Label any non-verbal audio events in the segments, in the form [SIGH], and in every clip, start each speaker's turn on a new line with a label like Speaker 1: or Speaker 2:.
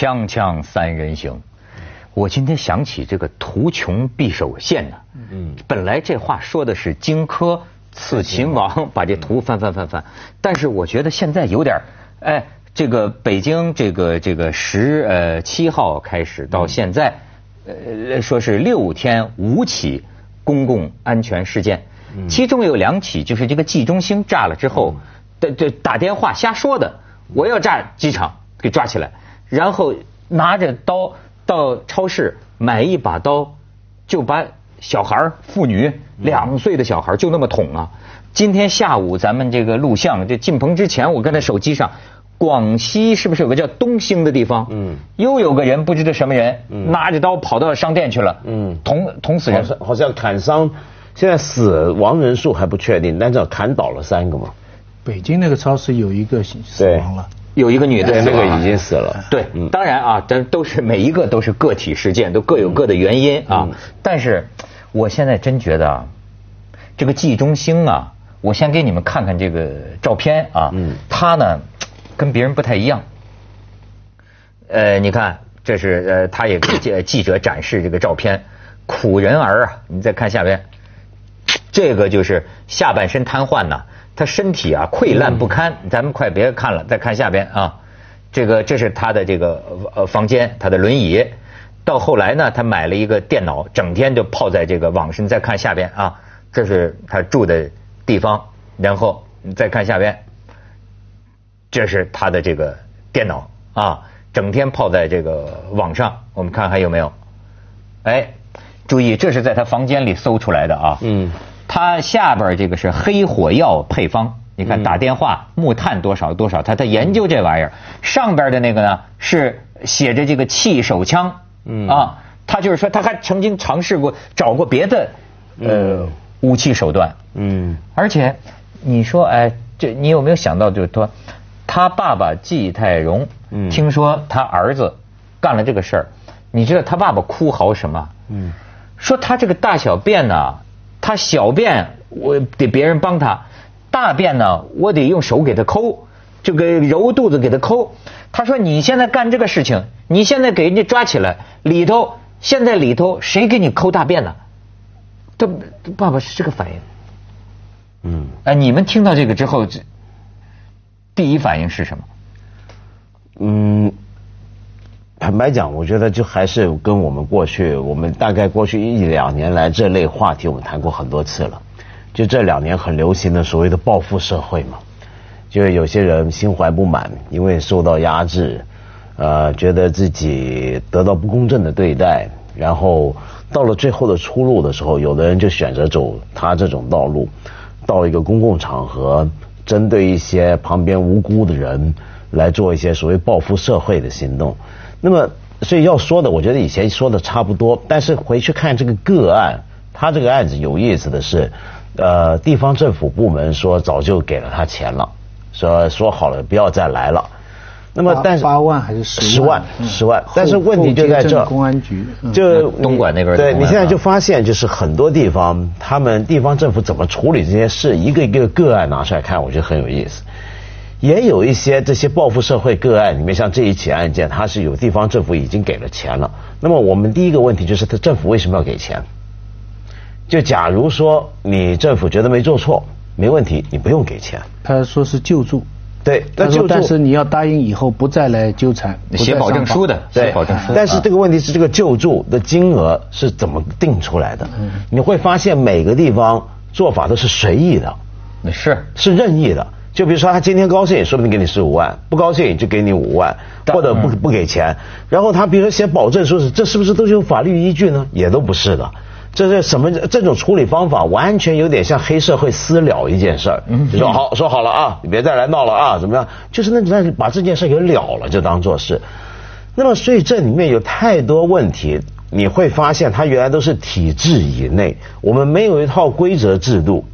Speaker 1: 锵锵三人行，我今天想起这个图穷匕首现呢。嗯，本来这话说的是荆轲刺秦王，把这图翻翻翻翻，但是我觉得现在有点，哎，这个北京这个这个十呃七号开始到现在，呃说是六天五起公共安全事件，其中有两起就是这个冀中兴炸了之后，的这打电话瞎说的，我要炸机场，给抓起来。然后拿着刀到超市买一把刀，就把小孩妇女两岁的小孩就那么捅啊！今天下午咱们这个录像，这进棚之前，我跟他手机上，广西是不是有个叫东兴的地方？嗯，又有个人不知道什么人，拿着刀跑到商店去了，嗯，捅捅死人，
Speaker 2: 好像砍伤，现在死亡人数还不确定，但是砍倒了三个嘛。
Speaker 3: 北京那个超市有一个死亡了。
Speaker 1: 有一个女的，
Speaker 2: 那个已经死了。
Speaker 1: 对，当然啊，但都是每一个都是个体事件，都各有各的原因啊。但是，我现在真觉得啊，这个季中兴啊，我先给你们看看这个照片啊。嗯。他呢，跟别人不太一样。呃，你看，这是呃，他也给记者展示这个照片，苦人儿啊，你再看下边，这个就是下半身瘫痪呐。他身体啊溃烂不堪，咱们快别看了，再看下边啊，这个这是他的这个呃房间，他的轮椅。到后来呢，他买了一个电脑，整天就泡在这个网上。再看下边啊，这是他住的地方。然后你再看下边，这是他的这个电脑啊，整天泡在这个网上。我们看还有没有？哎，注意，这是在他房间里搜出来的啊。嗯。他下边这个是黑火药配方，你看打电话木炭多少多少，他他研究这玩意儿。上边的那个呢是写着这个气手枪，嗯啊，他就是说他还曾经尝试过找过别的呃武器手段，嗯，而且你说哎，这你有没有想到就是说他爸爸季泰荣，嗯，听说他儿子干了这个事儿，你知道他爸爸哭嚎什么？嗯，说他这个大小便呢。他小便我得别人帮他，大便呢我得用手给他抠，就给揉肚子给他抠。他说你现在干这个事情，你现在给人家抓起来，里头现在里头谁给你抠大便呢？他爸爸是这个反应。嗯。哎，你们听到这个之后，这第一反应是什么？嗯。
Speaker 2: 坦白讲，我觉得就还是跟我们过去，我们大概过去一两年来这类话题，我们谈过很多次了。就这两年很流行的所谓的报复社会嘛，就是有些人心怀不满，因为受到压制，呃，觉得自己得到不公正的对待，然后到了最后的出路的时候，有的人就选择走他这种道路，到一个公共场合，针对一些旁边无辜的人来做一些所谓报复社会的行动。那么，所以要说的，我觉得以前说的差不多。但是回去看这个个案，他这个案子有意思的是，呃，地方政府部门说早就给了他钱了，说说好了不要再来了。
Speaker 3: 那么，但是八万还是十
Speaker 2: 万？十万。但是问题就在这，
Speaker 3: 公安局
Speaker 1: 就东莞那边。
Speaker 2: 对你现在就发现，就是很多地方，他们地方政府怎么处理这些事，一个一个个案拿出来看，我觉得很有意思。也有一些这些报复社会个案里面，像这一起案件，它是有地方政府已经给了钱了。那么我们第一个问题就是，他政府为什么要给钱？就假如说你政府觉得没做错，没问题，你不用给钱。
Speaker 3: 他说是救助，
Speaker 2: 对，
Speaker 3: 但是但是你要答应以后不再来纠缠，
Speaker 1: 写保证书的，
Speaker 2: 写保证书。但是这个问题是，这个救助的金额是怎么定出来的？你会发现每个地方做法都是随意的，
Speaker 1: 是
Speaker 2: 是任意的。就比如说，他今天高兴，说不定给你十五万；不高兴就给你五万，或者不不给钱。然后他比如说写保证，书是这是不是都是有法律依据呢？也都不是的。这是什么？这种处理方法完全有点像黑社会私了一件事儿。就说好说好了啊，你别再来闹了啊，怎么样？就是那那把这件事给了了，就当做是。那么，所以这里面有太多问题，你会发现它原来都是体制以内，我们没有一套规则制度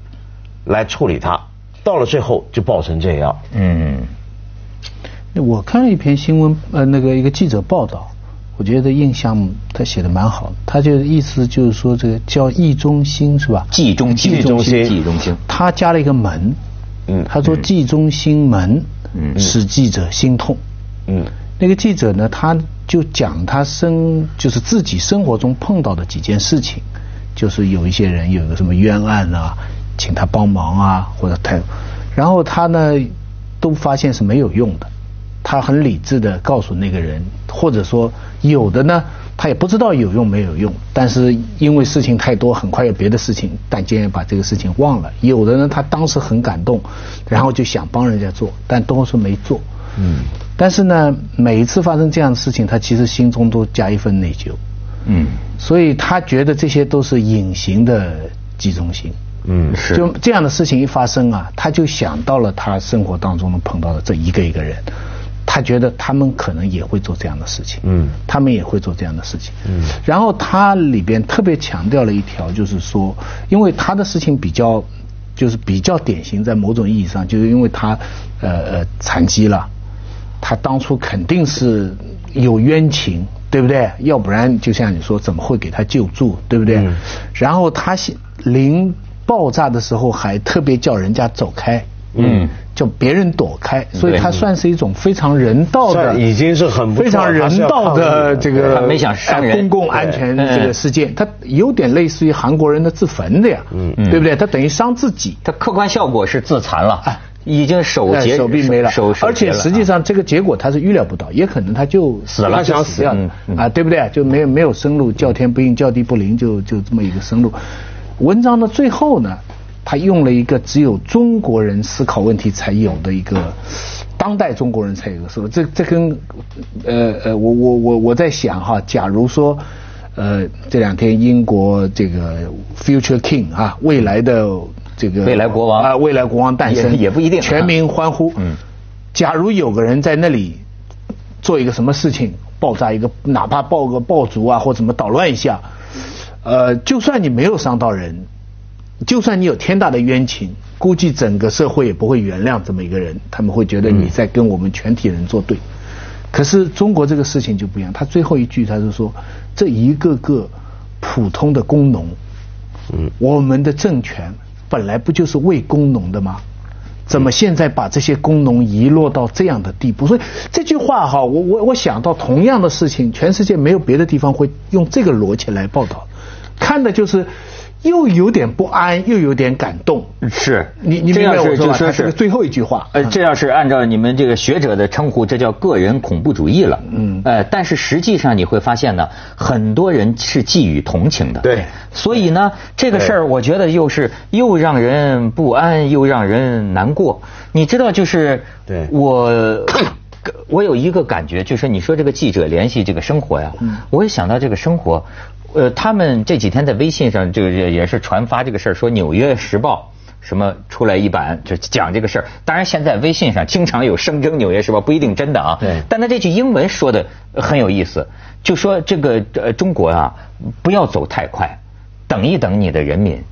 Speaker 2: 来处理它。到了最后就爆成这样。嗯，
Speaker 3: 我看了一篇新闻，呃，那个一个记者报道，我觉得印象他写的蛮好。他就意思就是说，这个叫易中心是吧？
Speaker 1: 冀中
Speaker 2: 冀中兴，冀
Speaker 1: 中心。
Speaker 3: 他加了一个门。嗯。他说冀中心门，嗯，使记者心痛。嗯。那个记者呢，他就讲他生就是自己生活中碰到的几件事情，就是有一些人有个什么冤案啊，请他帮忙啊，或者他，然后他呢都发现是没有用的，他很理智的告诉那个人，或者说有的呢。他也不知道有用没有用，但是因为事情太多，很快有别的事情，但竟然把这个事情忘了。有的呢他当时很感动，然后就想帮人家做，但多数没做。嗯。但是呢，每一次发生这样的事情，他其实心中都加一份内疚。嗯。所以他觉得这些都是隐形的集中心。嗯，是。就这样的事情一发生啊，他就想到了他生活当中能碰到的这一个一个人。他觉得他们可能也会做这样的事情，嗯，他们也会做这样的事情，嗯。然后他里边特别强调了一条，就是说，因为他的事情比较，就是比较典型，在某种意义上，就是因为他呃呃残疾了，他当初肯定是有冤情，对不对？要不然就像你说，怎么会给他救助，对不对？然后他临爆炸的时候还特别叫人家走开。嗯，叫别人躲开，所以他算是一种非常人道的，
Speaker 2: 已经是很
Speaker 3: 非常人道的这个
Speaker 1: 没想伤人。
Speaker 3: 公共安全这个事件，他有点类似于韩国人的自焚的呀，嗯，对不对？他等于伤自己，
Speaker 1: 他客观效果是自残了，已经手截
Speaker 3: 手臂没了，而且实际上这个结果他是预料不到，也可能他就
Speaker 1: 死了，他
Speaker 3: 想死掉啊，对不对？就没有没有生路，叫天不应，叫地不灵，就就这么一个生路。文章的最后呢？他用了一个只有中国人思考问题才有的一个，当代中国人才有的说，这这跟呃呃，我我我我在想哈，假如说呃这两天英国这个 Future King 啊，未来的这个
Speaker 1: 未来国王
Speaker 3: 啊，未来国王诞生
Speaker 1: 也不一定，
Speaker 3: 全民欢呼。嗯，假如有个人在那里做一个什么事情，爆炸一个，哪怕爆个爆竹啊，或怎么捣乱一下，呃，就算你没有伤到人。就算你有天大的冤情，估计整个社会也不会原谅这么一个人。他们会觉得你在跟我们全体人作对。可是中国这个事情就不一样，他最后一句他是说：这一个个普通的工农，嗯，我们的政权本来不就是为工农的吗？怎么现在把这些工农遗落到这样的地步？所以这句话哈，我我我想到同样的事情，全世界没有别的地方会用这个逻辑来报道，看的就是。又有点不安，又有点感动。
Speaker 1: 是
Speaker 3: 你你明白我说吧？是最后一句话。
Speaker 1: 呃，这要是按照你们这个学者的称呼，这叫个人恐怖主义了。嗯。呃，但是实际上你会发现呢，很多人是寄予同情的。
Speaker 2: 对。
Speaker 1: 所以呢，这个事儿我觉得又是又让人不安，又让人难过。你知道，就是
Speaker 2: 对
Speaker 1: 我我有一个感觉，就是你说这个记者联系这个生活呀，我也想到这个生活。呃，他们这几天在微信上这个也是传发这个事儿，说《纽约时报》什么出来一版就讲这个事儿。当然，现在微信上经常有声称《纽约时报》不一定真的啊。
Speaker 2: 对。
Speaker 1: 但他这句英文说的很有意思，就说这个呃中国啊，不要走太快，等一等你的人民。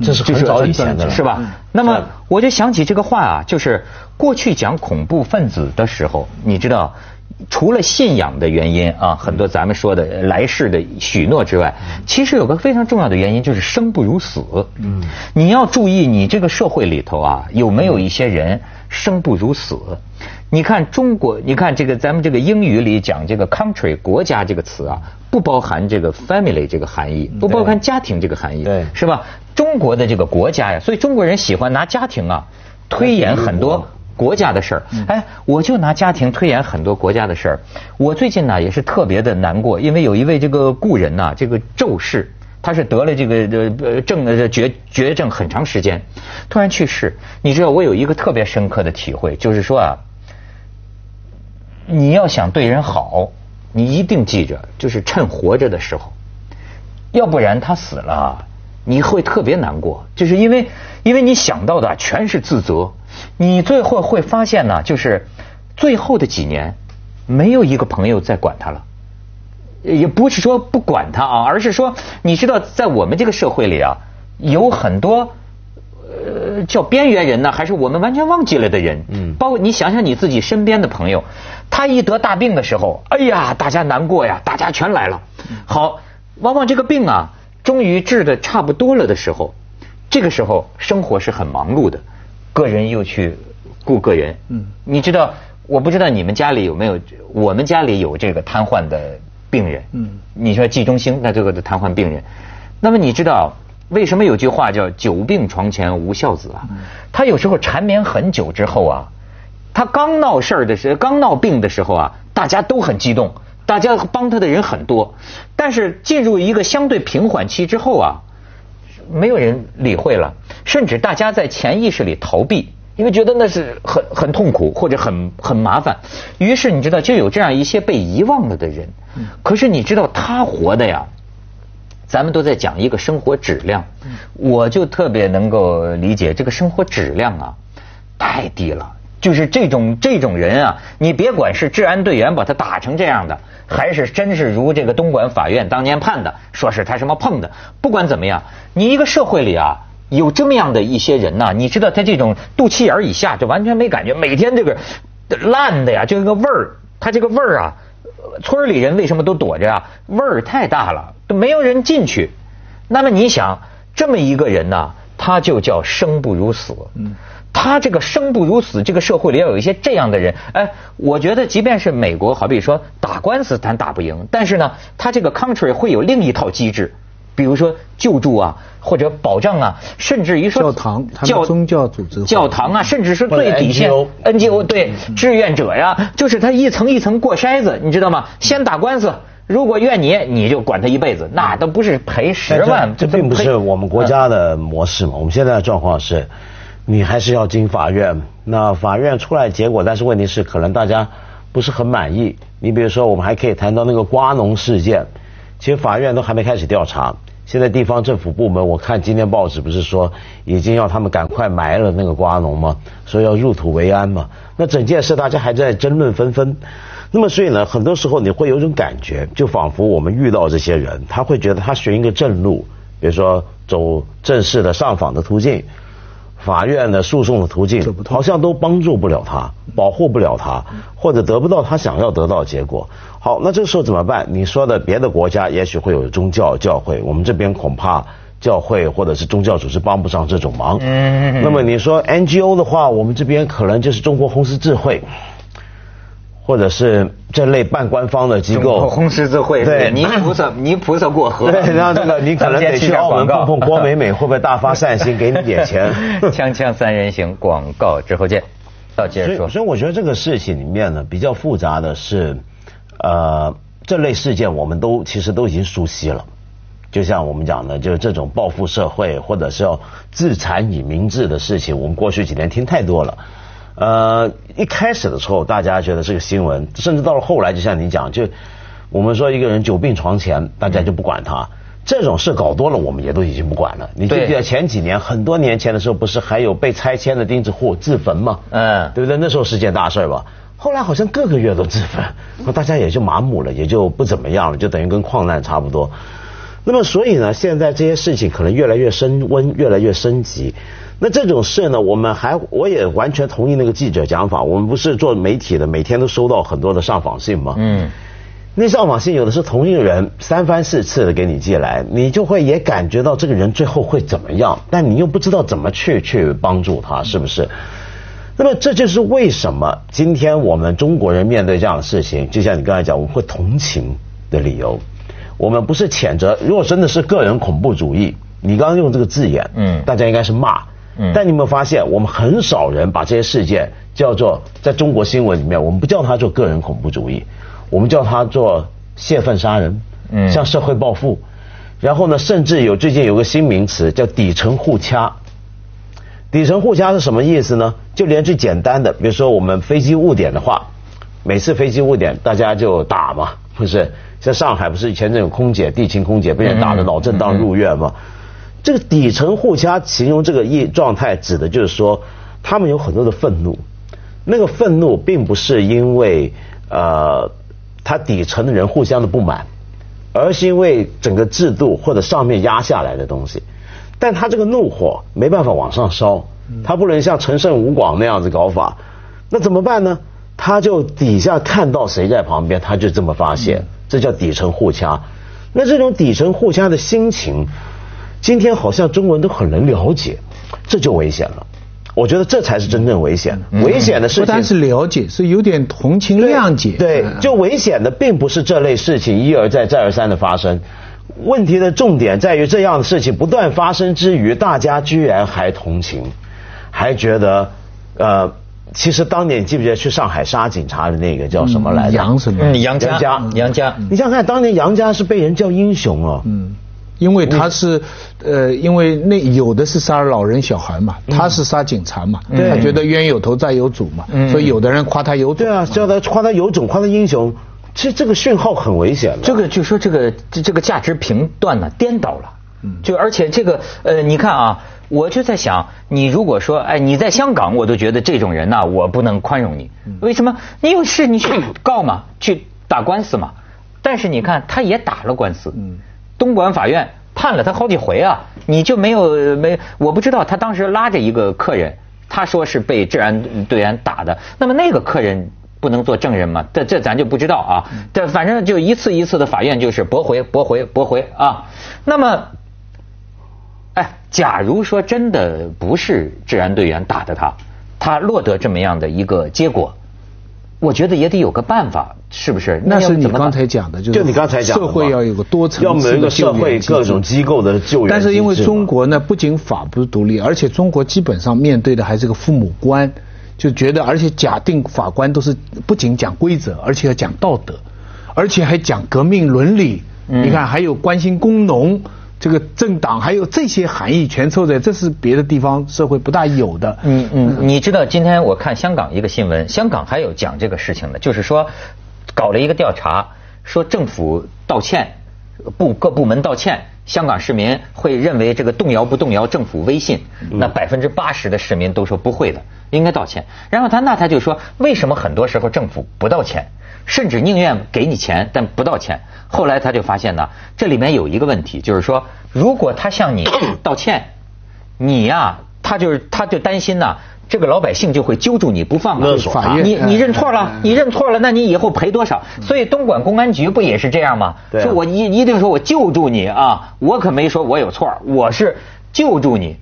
Speaker 2: 这是很早以前的了，
Speaker 1: 是吧？那么我就想起这个话啊，就是过去讲恐怖分子的时候，你知道。除了信仰的原因啊，很多咱们说的来世的许诺之外，其实有个非常重要的原因就是生不如死。嗯，你要注意你这个社会里头啊，有没有一些人生不如死？你看中国，你看这个咱们这个英语里讲这个 country 国家这个词啊，不包含这个 family 这个含义，不包含家庭这个含义，
Speaker 2: 对，
Speaker 1: 是吧？中国的这个国家呀，所以中国人喜欢拿家庭啊推演很多。国家的事儿，哎，我就拿家庭推演很多国家的事儿。我最近呢也是特别的难过，因为有一位这个故人呐，这个周氏，他是得了这个呃症呃绝绝症很长时间，突然去世。你知道我有一个特别深刻的体会，就是说啊，你要想对人好，你一定记着，就是趁活着的时候，要不然他死了，你会特别难过，就是因为因为你想到的全是自责。你最后会发现呢，就是最后的几年，没有一个朋友在管他了，也不是说不管他啊，而是说，你知道，在我们这个社会里啊，有很多呃叫边缘人呢，还是我们完全忘记了的人。嗯。包括你想想你自己身边的朋友，他一得大病的时候，哎呀，大家难过呀，大家全来了。好，往往这个病啊，终于治的差不多了的时候，这个时候生活是很忙碌的。个人又去顾个人，嗯，你知道我不知道你们家里有没有，我们家里有这个瘫痪的病人。嗯，你说季中兴，那这个的瘫痪病人，那么你知道为什么有句话叫“久病床前无孝子”啊？他有时候缠绵很久之后啊，他刚闹事儿的时候，刚闹病的时候啊，大家都很激动，大家帮他的人很多，但是进入一个相对平缓期之后啊，没有人理会了，甚至大家在潜意识里逃避。因为觉得那是很很痛苦或者很很麻烦，于是你知道就有这样一些被遗忘了的人。可是你知道他活的呀，咱们都在讲一个生活质量，我就特别能够理解这个生活质量啊，太低了。就是这种这种人啊，你别管是治安队员把他打成这样的，还是真是如这个东莞法院当年判的，说是他什么碰的，不管怎么样，你一个社会里啊。有这么样的一些人呐，你知道他这种肚脐眼以下就完全没感觉，每天这个烂的呀，就个味儿，他这个味儿啊，村里人为什么都躲着啊？味儿太大了，都没有人进去。那么你想，这么一个人呢，他就叫生不如死。嗯，他这个生不如死，这个社会里要有一些这样的人。哎，我觉得即便是美国，好比说打官司咱打不赢，但是呢，他这个 country 会有另一套机制。比如说救助啊，或者保障啊，甚至于说
Speaker 3: 教堂、教宗教组织、
Speaker 1: 教堂啊，甚至是最底线 NGO 对志愿者呀，就是他一层一层过筛子，你知道吗？先打官司，如果怨你，你就管他一辈子，那都不是赔十万。
Speaker 2: 这并不是我们国家的模式嘛。我们现在的状况是，你还是要经法院，那法院出来结果，但是问题是可能大家不是很满意。你比如说，我们还可以谈到那个瓜农事件。其实法院都还没开始调查，现在地方政府部门，我看今天报纸不是说已经要他们赶快埋了那个瓜农吗？说要入土为安嘛。那整件事大家还在争论纷纷。那么所以呢，很多时候你会有种感觉，就仿佛我们遇到这些人，他会觉得他寻一个正路，比如说走正式的上访的途径。法院的诉讼的途径好像都帮助不了他，保护不了他，或者得不到他想要得到的结果。好，那这个时候怎么办？你说的别的国家也许会有宗教教会，我们这边恐怕教会或者是宗教组织帮不上这种忙。那么你说 NGO 的话，我们这边可能就是中国红十字会。或者是这类半官方的机构，
Speaker 1: 红十字会，对，泥菩萨，[LAUGHS] 泥菩萨过河，
Speaker 2: 对，然后这个你可能得 [LAUGHS] 去澳门碰碰郭美美，会不会大发善心给你点钱？[LAUGHS]
Speaker 1: 锵锵三人行，广告之后见。到接着说，
Speaker 2: 所以我觉得这个事情里面呢，比较复杂的是，呃，这类事件我们都其实都已经熟悉了。就像我们讲的，就是这种报复社会或者是要自残以明志的事情，我们过去几年听太多了。呃，一开始的时候，大家觉得是个新闻，甚至到了后来，就像你讲，就我们说一个人久病床前，大家就不管他。这种事搞多了，我们也都已经不管了。你记得前几年，很多年前的时候，不是还有被拆迁的钉子户自焚吗？嗯，对不对？那时候是件大事吧。后来好像各个月都自焚，那大家也就麻木了，也就不怎么样了，就等于跟矿难差不多。那么，所以呢，现在这些事情可能越来越升温，越来越升级。那这种事呢，我们还我也完全同意那个记者讲法。我们不是做媒体的，每天都收到很多的上访信吗？嗯，那上访信有的是同一个人三番四次的给你寄来，你就会也感觉到这个人最后会怎么样，但你又不知道怎么去去帮助他，是不是？那么这就是为什么今天我们中国人面对这样的事情，就像你刚才讲，我们会同情的理由。我们不是谴责，如果真的是个人恐怖主义，你刚刚用这个字眼，嗯，大家应该是骂。但你有没有发现，我们很少人把这些事件叫做在中国新闻里面，我们不叫它做个人恐怖主义，我们叫它做泄愤杀人，嗯，向社会报复。然后呢，甚至有最近有个新名词叫底层互掐。底层互掐是什么意思呢？就连最简单的，比如说我们飞机误点的话，每次飞机误点，大家就打嘛，不是？在上海不是以前那种空姐、地勤空姐被人打的脑震荡入院吗？这个底层互掐形容这个意状态，指的就是说，他们有很多的愤怒，那个愤怒并不是因为呃他底层的人互相的不满，而是因为整个制度或者上面压下来的东西，但他这个怒火没办法往上烧，他不能像陈胜吴广那样子搞法，那怎么办呢？他就底下看到谁在旁边，他就这么发泄，这叫底层互掐。那这种底层互掐的心情。今天好像中国人都很能了解，这就危险了。我觉得这才是真正危险的。危险的事情
Speaker 3: 不单是了解，是有点同情谅解。
Speaker 2: 对，
Speaker 3: 嗯
Speaker 2: 就危险的并不是这类事情一而再再而三的发生，问题的重点在于这样的事情不断发生之余，大家居然还同情，还觉得，呃，其实当年你记不记得去上海杀警察的那个叫什么来着？
Speaker 3: 杨什么？
Speaker 1: 嗯，杨家
Speaker 2: 杨家，
Speaker 1: 杨家，
Speaker 2: 你想想看，当年杨家是被人叫英雄哦。
Speaker 3: 嗯，因为他是呃，因为那有的是杀老人小孩嘛，他是杀警察嘛，
Speaker 2: 对。
Speaker 3: 他觉得冤有头债有主嘛，所以有的人夸他有种。
Speaker 2: 对啊，叫他夸他有种，夸他英雄，其实这个讯号很危险的。
Speaker 1: 这个就说这个这这个价值评断呢颠倒了，就而且这个呃，你看啊，我就在想，你如果说哎你在香港，我都觉得这种人呐、我不能宽容你，为什么？你有事你去告嘛，去打官司嘛，但是你看他也打了官司，东莞法院判了他好几回啊，你就没有没我不知道他当时拉着一个客人，他说是被治安队员打的，那么那个客人。不能做证人吗？这这咱就不知道啊。这反正就一次一次的法院就是驳回、驳回、驳回啊。那么，哎，假如说真的不是治安队员打的他，他落得这么样的一个结果，我觉得也得有个办法，是不是？
Speaker 3: 那是你刚才讲的，就是
Speaker 2: 就你刚才讲的
Speaker 3: 社会要有个多层
Speaker 2: 要么有一个
Speaker 3: 次的救
Speaker 2: 社会各种机构的救援
Speaker 3: 但是因为中国呢，不仅法不是独立，而且中国基本上面对的还是个父母官，就觉得而且假定法官都是不仅讲规则，而且要讲道德，而且还讲革命伦理。
Speaker 1: 嗯
Speaker 3: 你看，还有关心工农。这个政党还有这些含义全凑在，这是别的地方社会不大有的。
Speaker 1: 嗯嗯，你知道今天我看香港一个新闻，香港还有讲这个事情的，就是说搞了一个调查，说政府道歉，部各部门道歉，香港市民会认为这个动摇不动摇政府威信？那百分之八十的市民都说不会的，应该道歉。然后他那他就说，为什么很多时候政府不道歉，甚至宁愿给你钱但不道歉？后来他就发现呢，这里面有一个问题，就是说，如果他向你 [COUGHS] 道歉，你呀、他就是他就担心呐、这个老百姓就会揪住你不放啊
Speaker 2: 勒索他
Speaker 1: 你你认错
Speaker 3: 嗯
Speaker 1: 了，你认错了，那你以后赔多少？所以东莞公安局不也是这样吗？说我一一定说我救助你啊，我可没说我有错，我是救助你。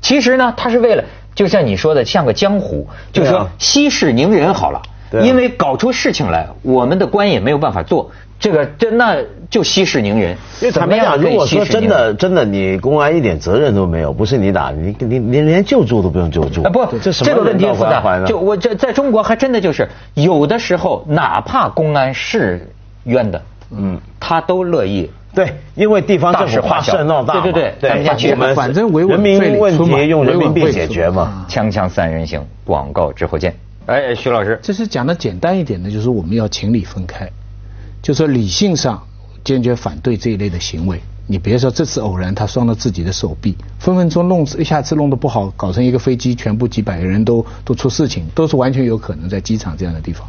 Speaker 1: 其实呢，他是为了，就像你说的，像个江湖，就是说息事宁人好了。因为搞出事情来，我们的官也没有办法做，这个这那就息事宁人。
Speaker 2: 因为坦白讲，
Speaker 1: 怎么样
Speaker 2: 如果说真的真的你公安一点责任都没有，不是你打，你你你连救助都不用救助。
Speaker 1: 啊，不，
Speaker 2: 这什么
Speaker 1: 这个问题
Speaker 2: 人道
Speaker 1: 复杂。
Speaker 2: 关怀呢？
Speaker 1: 就我这在中国还真的就是有的时候，哪怕公安是冤的，嗯，他都乐意。
Speaker 2: 对，因为地方政府怕事闹大嘛，
Speaker 1: 对对对咱们
Speaker 2: 我们
Speaker 3: 反正维稳
Speaker 2: 人民问题用人民币解决嘛。
Speaker 1: 锵锵三人行，广告之后见。哎，徐老师，
Speaker 3: 这是讲的简单一点的，就是我们要情理分开，就说理性上坚决反对这一类的行为。你别说这次偶然他伤了自己的手臂，分分钟弄一下次弄得不好，搞成一个飞机全部几百个人都都出事情，都是完全有可能在机场这样的地方。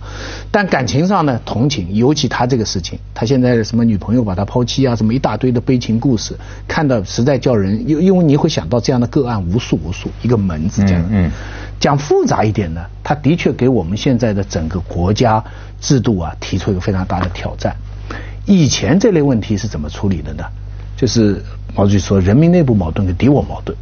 Speaker 3: 但感情上呢，同情，尤其他这个事情，他现在的什么女朋友把他抛弃啊，什么一大堆的悲情故事，看到实在叫人，因因为你会想到这样的个案无数无数，一个门子这样。
Speaker 1: 嗯嗯
Speaker 3: 讲复杂一点呢，他的确给我们现在的整个国家制度啊提出一个非常大的挑战。以前这类问题是怎么处理的呢？就是毛主席说，人民内部矛盾跟敌我矛盾，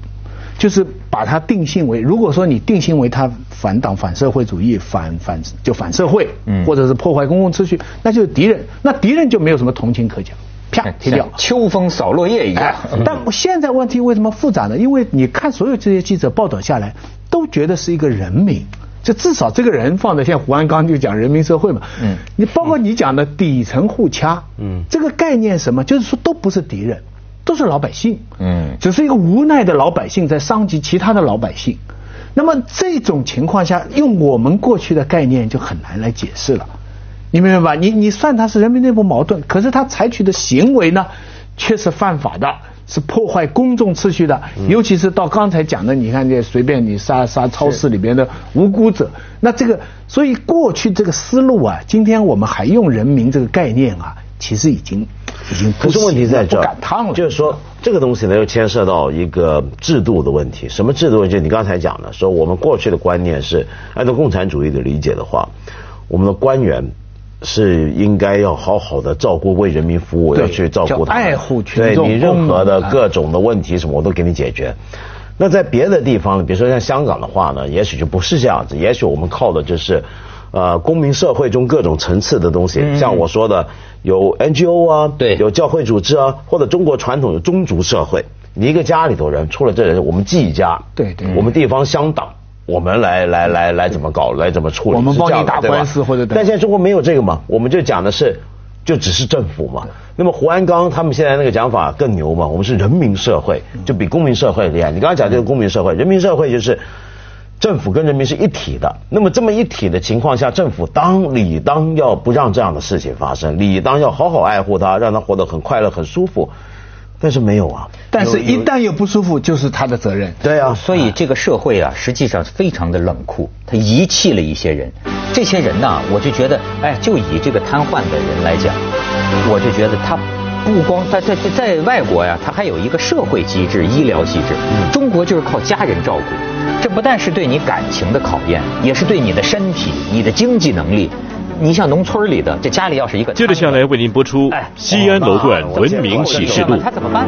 Speaker 3: 就是把它定性为，如果说你定性为他反党、反社会主义、反反就反社会，
Speaker 1: 嗯
Speaker 3: 或者是破坏公共秩序，那就是敌人，那敌人就没有什么同情可讲，啪踢掉。
Speaker 1: 秋风扫落叶一样
Speaker 3: 哎。，但现在问题为什么复杂呢？因为你看所有这些记者报道下来，都觉得是一个人民，就至少这个人放在像胡安刚就讲人民社会嘛，
Speaker 1: 嗯
Speaker 3: 你包括你讲的底层互掐，
Speaker 2: 嗯
Speaker 3: 这个概念什么，就是说都不是敌人，都是老百姓，
Speaker 1: 嗯
Speaker 3: 只是一个无奈的老百姓在伤及其他的老百姓。那么这种情况下，用我们过去的概念就很难来解释了。你明白吧？你你算他是人民内部矛盾，可是他采取的行为呢，却是犯法的，是破坏公众秩序的。尤其是到刚才讲的，你看这随便你杀杀超市里边的无辜者，那这个所以过去这个思路啊，今天我们还用人民这个概念啊，其实已经已经不
Speaker 2: 是问题在这儿就是说这个东西呢，又牵涉到一个制度的问题。什么制度？就你刚才讲的，说我们过去的观念是按照共产主义的理解的话，我们的官员是应该要好好的照顾为人民服务，要去照顾他
Speaker 3: 爱护群
Speaker 2: 对
Speaker 3: 众
Speaker 2: 你任何的各种的问题什么，我都给你解决。那在别的地方呢，比如说像香港的话呢，也许就不是这样子，也许我们靠的就是，呃，公民社会中各种层次的东西，像我说的有 NGO 啊，
Speaker 1: 对。
Speaker 2: 有教会组织啊，或者中国传统的宗族社会，你一个家里头人除了这人，我们季家，
Speaker 3: 对对。
Speaker 2: 我们地方乡党。我们来来来来怎么搞，来怎么处理？
Speaker 3: 我们
Speaker 2: 是这样对吧
Speaker 3: 帮你打官司或者
Speaker 2: 但现在中国没有这个嘛，我们就讲的是，就只是政府嘛。那么胡安刚他们现在那个讲法更牛嘛，我们是人民社会，就比公民社会厉害。你刚刚讲这个公民社会，人民社会就是政府跟人民是一体的。那么这么一体的情况下，政府当理当要不让这样的事情发生，理当要好好爱护他，让他活得很快乐、很舒服。但是没有啊。
Speaker 3: 但是，一旦有不舒服，就是他的责任。
Speaker 2: 对啊，
Speaker 1: 所以这个社会啊，实际上非常的冷酷，他遗弃了一些人。这些人呐，我就觉得，哎，就以这个瘫痪的人来讲，我就觉得他不光在在在在外国呀，他还有一个社会机制、医疗机制。中国就是靠家人照顾，这不但是对你感情的考验，也是对你的身体、你的经济能力。你像农村里的，这家里要是一个，
Speaker 4: 接着下来为您播出
Speaker 1: 哎
Speaker 4: 西安楼冠文明启示录
Speaker 1: 他。怎么办？